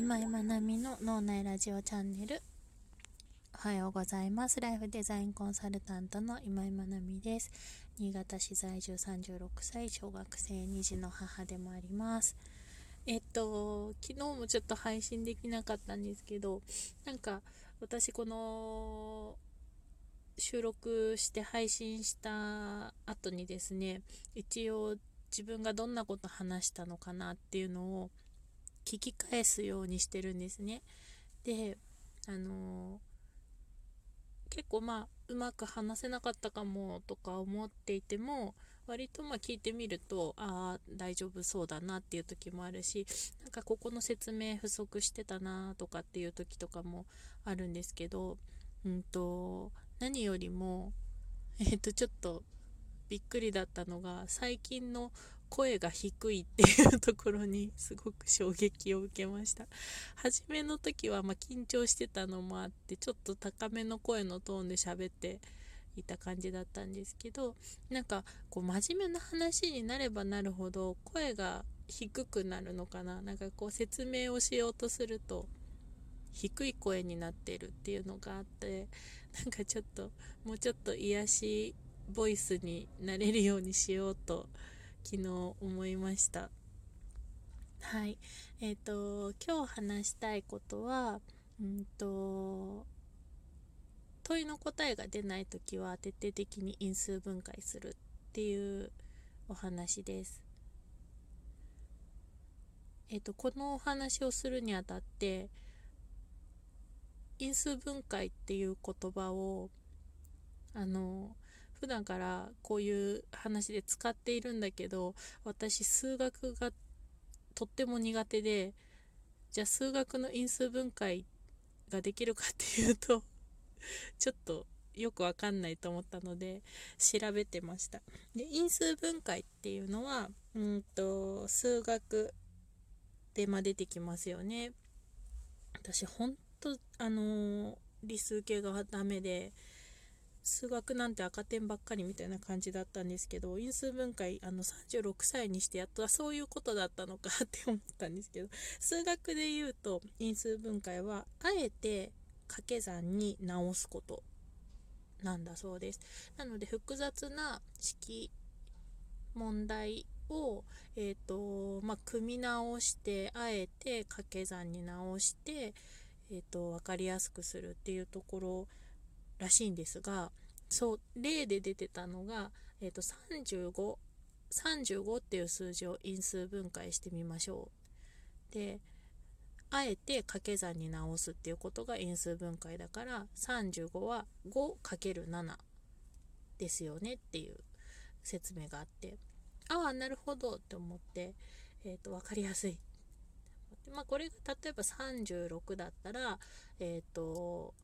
今井まなみの脳内ラジオチャンネル。おはようございます。ライフデザインコンサルタントの今井まなみです。新潟市在住36歳小学生2児の母でもあります。えっと昨日もちょっと配信できなかったんですけどなんか私この収録して配信した後にですね一応自分がどんなこと話したのかなっていうのを聞き返すようにしてるんですね。で、あのー、結構まあうまく話せなかったかもとか思っていても割とまあ聞いてみるとああ大丈夫そうだなっていう時もあるしなんかここの説明不足してたなとかっていう時とかもあるんですけど、うんと、何よりもえっ、ー、とちょっとびっくりだったのが最近の声が低いっていうところにすごく衝撃を受けました。初めの時はま緊張してたのもあってちょっと高めの声のトーンで喋っていた感じだったんですけどなんかこう真面目な話になればなるほど声が低くなるのかな。なんかこう説明をしようとすると低い声になってるっていうのがあってなんかちょっともうちょっと癒しボイスになれるようにしようと昨日思いました。はい。えっ、ー、と今日話したいことはうんと問いの答えが出ない時は徹底的に因数分解するっていうお話です。えっ、ー、とこのお話をするにあたって因数分解っていう言葉をあの普段からこういう話で使っているんだけど私数学がとっても苦手でじゃあ数学の因数分解ができるかっていうと ちょっとよくわかんないと思ったので調べてました。で因数分解っていうのはうんと数学でま出てきますよね。私ほんとあのー、理数系がダメで数学なんて赤点ばっかりみたいな感じだったんですけど因数分解あの36歳にしてやっとはそういうことだったのかって思ったんですけど数学で言うと因数分解はあえて掛け算に直すことなんだそうです。なので複雑な式問題を、えーとまあ、組み直してあえて掛け算に直して、えーと分かりやすくするっていうところらしいんですがそう例で出てたのが、えーと、35 35っていう数字を因数分解してみましょう。であえて掛け算に直すっていうことが因数分解だから35は 5×7 ですよねっていう説明があって。ああなるほどって思って、えーと、分かりやすい。まあ、これが例えば36だったら、えっ、ー、と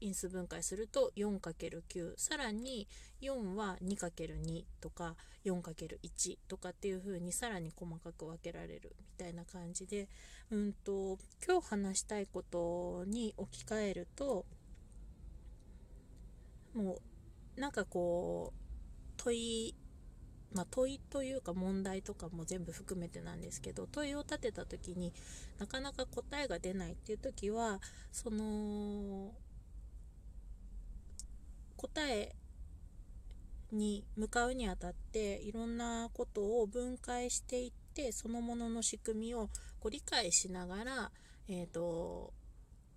因数分解すると 4×9 さらに4は 2×2 とか 4×1 とかっていう風にさらに細かく分けられるみたいな感じでうんと今日話したいことに置き換えるともうなんかこう問いまあ、問いというか問題とかも全部含めてなんですけど問いを立てた時になかなか答えが出ないっていう時はその答えに向かうにあたっていろんなことを分解していってそのものの仕組みをこう理解しながら、えーと、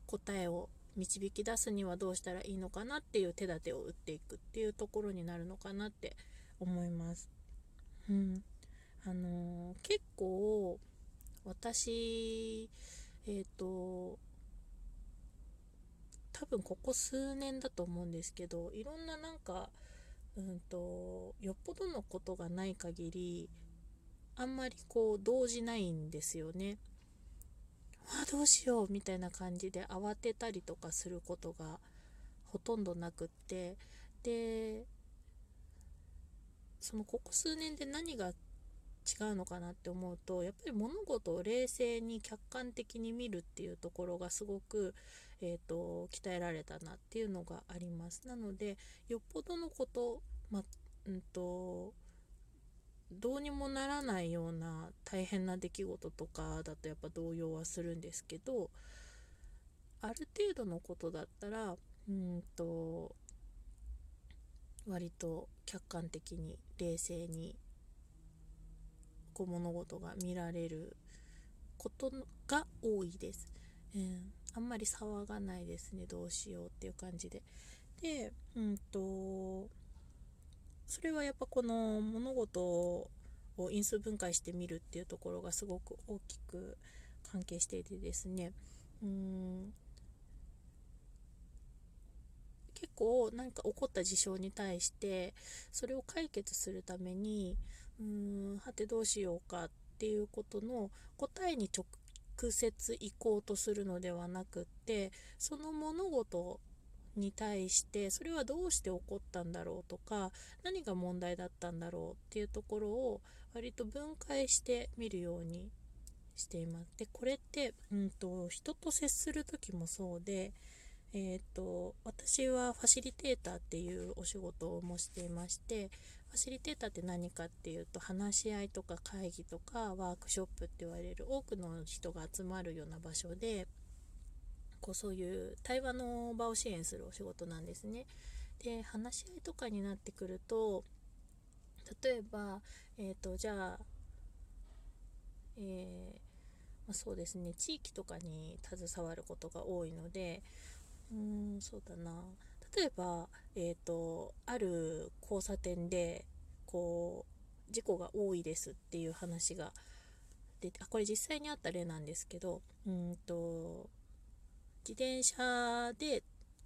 答えを導き出すにはどうしたらいいのかなっていう手立てを打っていくっていうところになるのかなって思います。うん、あのー、結構私え、ー、と分ここ数年だと思うんですけどいろんななんかうんとよっぽどのことがない限りあんまりこう動じないんですよね。あどうしようみたいな感じで慌てたりとかすることがほとんどなくってでそのここ数年で何が違うのかなって思うとやっぱり物事を冷静に客観的に見るっていうところがすごくえーと、鍛えられたなっていうのがあります。なのでよっぽどのこと、まうんと、どうにもならないような大変な出来事とかだとやっぱ動揺はするんですけどある程度のことだったらうんと割と客観的に冷静にこう物事が見られることが多いです、うん、あんまり騒がないですね。どうしようっていう感じで。でうんとそれはやっぱこの物事を因数分解してみるっていうところがすごく大きく関係していてですね。うん。結構何か起こった事象に対してそれを解決するためにうーんはてどうしようかっていうことの答えに直接行こうとするのではなくってその物事に対してそれはどうして起こったんだろうとか何が問題だったんだろうっていうところを割と分解してみるようにしています。でこれって、うんと、人と接する時もそうでえーと、私はファシリテーターっていうお仕事もしていましてファシリテーターって何かっていうと話し合いとか会議とかワークショップって言われる多くの人が集まるような場所でこうそういう対話の場を支援するお仕事なんですね。で話し合いとかになってくると例えば、えーと、じゃあ、えーまあ、そうですね地域とかに携わることが多いのでうんそうだな例えばえ、ー、とある交差点でこう事故が多いですっていう話がであこれ実際にあった例なんですけどうんと自転車で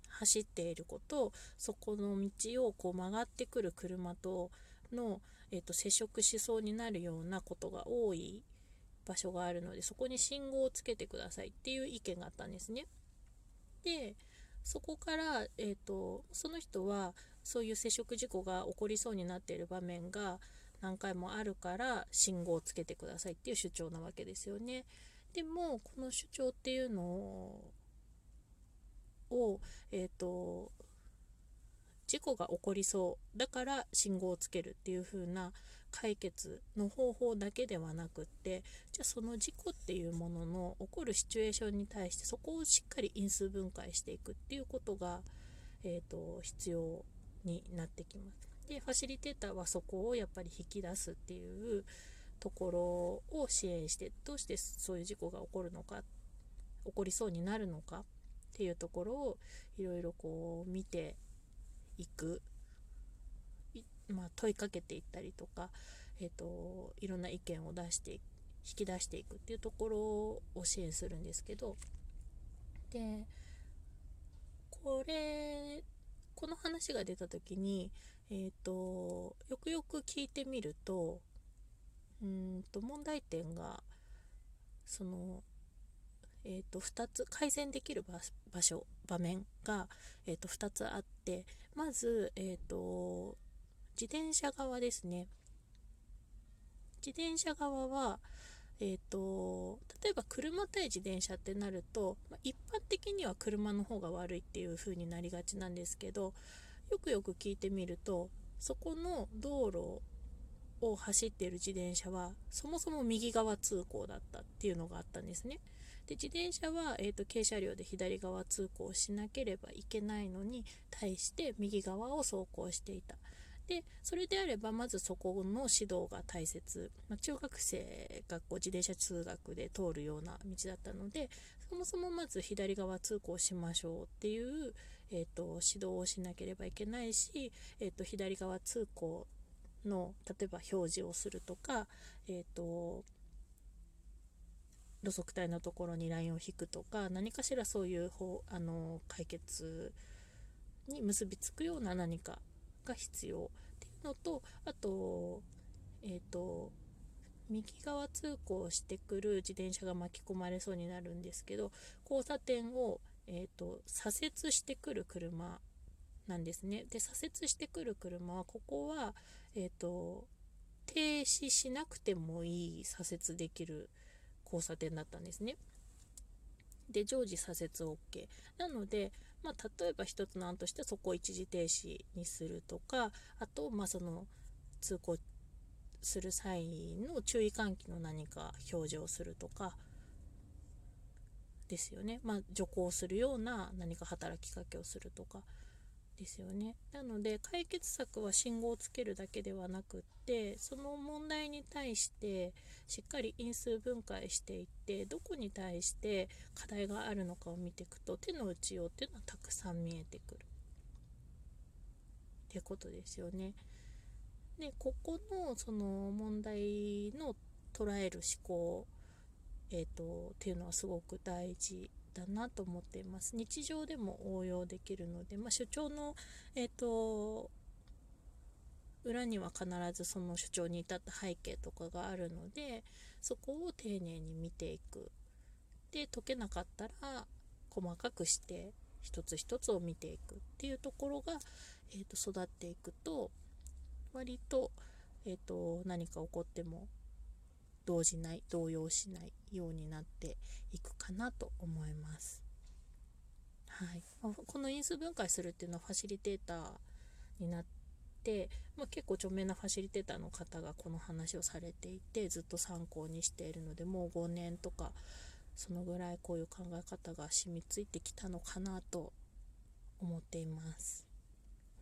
走っている子とそこの道をこう曲がってくる車との、えーと、接触しそうになるようなことが多い場所があるのでそこに信号をつけてくださいっていう意見があったんですね。でそこから、えーと、その人はそういう接触事故が起こりそうになっている場面が何回もあるから信号をつけてくださいっていう主張なわけですよね。でもこの主張っていうのを、えーと事故が起こりそうだから信号をつけるっていう風な解決の方法だけではなくってじゃあその事故っていうものの起こるシチュエーションに対してそこをしっかり因数分解していくっていうことが、えーと、必要になってきます。でファシリテーターはそこをやっぱり引き出すっていうところを支援してどうしてそういう事故が起こるのか起こりそうになるのかっていうところをいろいろこう見ていく。まあ、問いかけていったりとか、えーと、いろんな意見を出して引き出していくっていうところを支援するんですけどでこれこの話が出た時に、えーと、よくよく聞いてみるとうんと問題点がそのえーと、2つ改善できる場所場面が、えーと、2つあってまず、えーと自転車側ですね。自転車側は、えーと、例えば車対自転車ってなると、まあ、一般的には車の方が悪いっていう風になりがちなんですけどよくよく聞いてみるとそこの道路を走っている自転車はそもそも右側通行だったっていうのがあったんですね。で自転車は、えーと、軽車両で左側通行しなければいけないのに対して右側を走行していた。でそれであればまずそこの指導が大切、まあ、中学生がこう自転車通学で通るような道だったのでそもそもまず左側通行しましょうっていう、えーと、指導をしなければいけないし、えーと、左側通行の例えば表示をするとか、えーと路側帯のところにラインを引くとか何かしらそういう方あの解決に結びつくような何かが必要っていうのとあとえ、ー、と右側通行してくる自転車が巻き込まれそうになるんですけど交差点を、えーと、左折してくる車なんですね。で左折してくる車はここは、えーと停止しなくてもいい左折できる交差点だったんですね。で常時左折 OK なのでまあ、例えば一つの案としてそこを一時停止にするとかあと、まあ、その通行する際の注意喚起の何か表示をするとかですよね。まあ、徐行するような何か働きかけをするとか。ですよね。なので解決策は信号をつけるだけではなくってその問題に対してしっかり因数分解していってどこに対して課題があるのかを見ていくと手の内容っていうのはたくさん見えてくるってことですよね。でここのその問題の捉える思考、えーと、っていうのはすごく大事だなと思っています。日常でも応用できるので、まあ、主張の、えーと、裏には必ずその主張に至った背景とかがあるのでそこを丁寧に見ていく。で解けなかったら細かくして一つ一つを見ていく。っていうところが、えーと育っていくと割と,、えーと、何か起こっても動じない動揺しないようになっていくかなと思います。はい、この因数分解するっていうのはファシリテーターになって、まあ、結構著名なファシリテーターの方がこの話をされていてずっと参考にしているのでもう5年とかそのぐらいこういう考え方が染みついてきたのかなと思っています。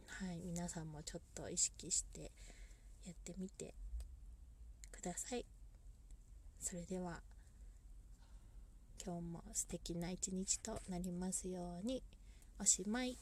はい、皆さんもちょっと意識してやってみてください。それでは今日も素敵な一日となりますようにおしまい。